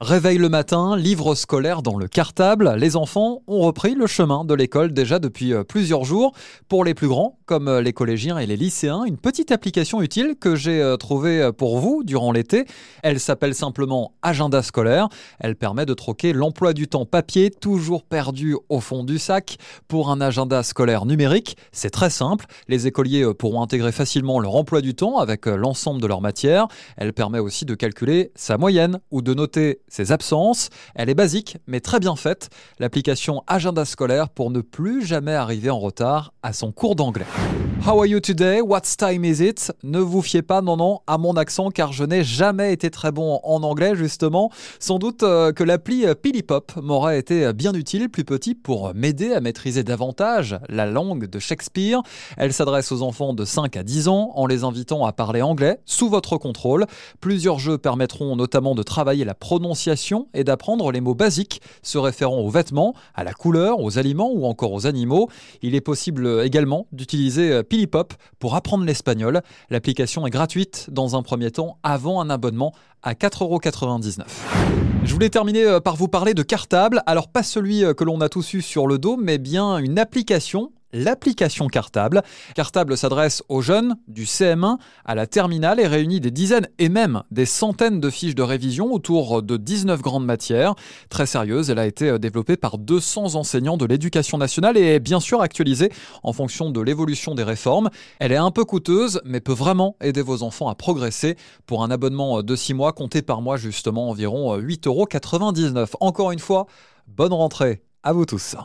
Réveil le matin, livre scolaire dans le cartable, les enfants ont repris le chemin de l'école déjà depuis euh, plusieurs jours. Pour les plus grands, comme euh, les collégiens et les lycéens, une petite application utile que j'ai euh, trouvée pour vous durant l'été. Elle s'appelle simplement Agenda scolaire. Elle permet de troquer l'emploi du temps papier, toujours perdu au fond du sac, pour un agenda scolaire numérique. C'est très simple. Les écoliers pourront intégrer facilement leur emploi du temps avec l'ensemble de leurs matières. Elle permet aussi de calculer sa moyenne ou de noter ses absences. Elle est basique, mais très bien faite. L'application Agenda scolaire pour ne plus jamais arriver en retard à son cours d'anglais. How are you today? What time is it? Ne vous fiez pas, non, non, à mon accent car je n'ai jamais été très bon en anglais, justement. Sans doute euh, que l'appli euh, Pop m'aurait été bien utile, plus petit, pour m'aider à maîtriser davantage la langue de Shakespeare. Elle s'adresse aux enfants de 5 à 10 ans en les invitant à parler anglais sous votre contrôle. Plusieurs jeux permettront notamment de travailler la prononciation et d'apprendre les mots basiques se référant aux vêtements, à la couleur, aux aliments ou encore aux animaux. Il est possible également d'utiliser euh, Pop pour apprendre l'espagnol. L'application est gratuite dans un premier temps avant un abonnement à 4,99€. Je voulais terminer euh, par vous parler de cartable. Alors pas celui euh, que l'on a tous eu sur le dos, mais bien une application l'application Cartable. Cartable s'adresse aux jeunes du CM1 à la terminale et réunit des dizaines et même des centaines de fiches de révision autour de 19 grandes matières. Très sérieuse, elle a été euh, développée par 200 enseignants de l'éducation nationale et est bien sûr actualisée en fonction de l'évolution des réformes. Elle est un peu coûteuse, mais peut vraiment aider vos enfants à progresser. Pour un abonnement de 6 mois, comptez par mois justement environ 8,99 euros. Encore une fois, bonne rentrée à vous tous.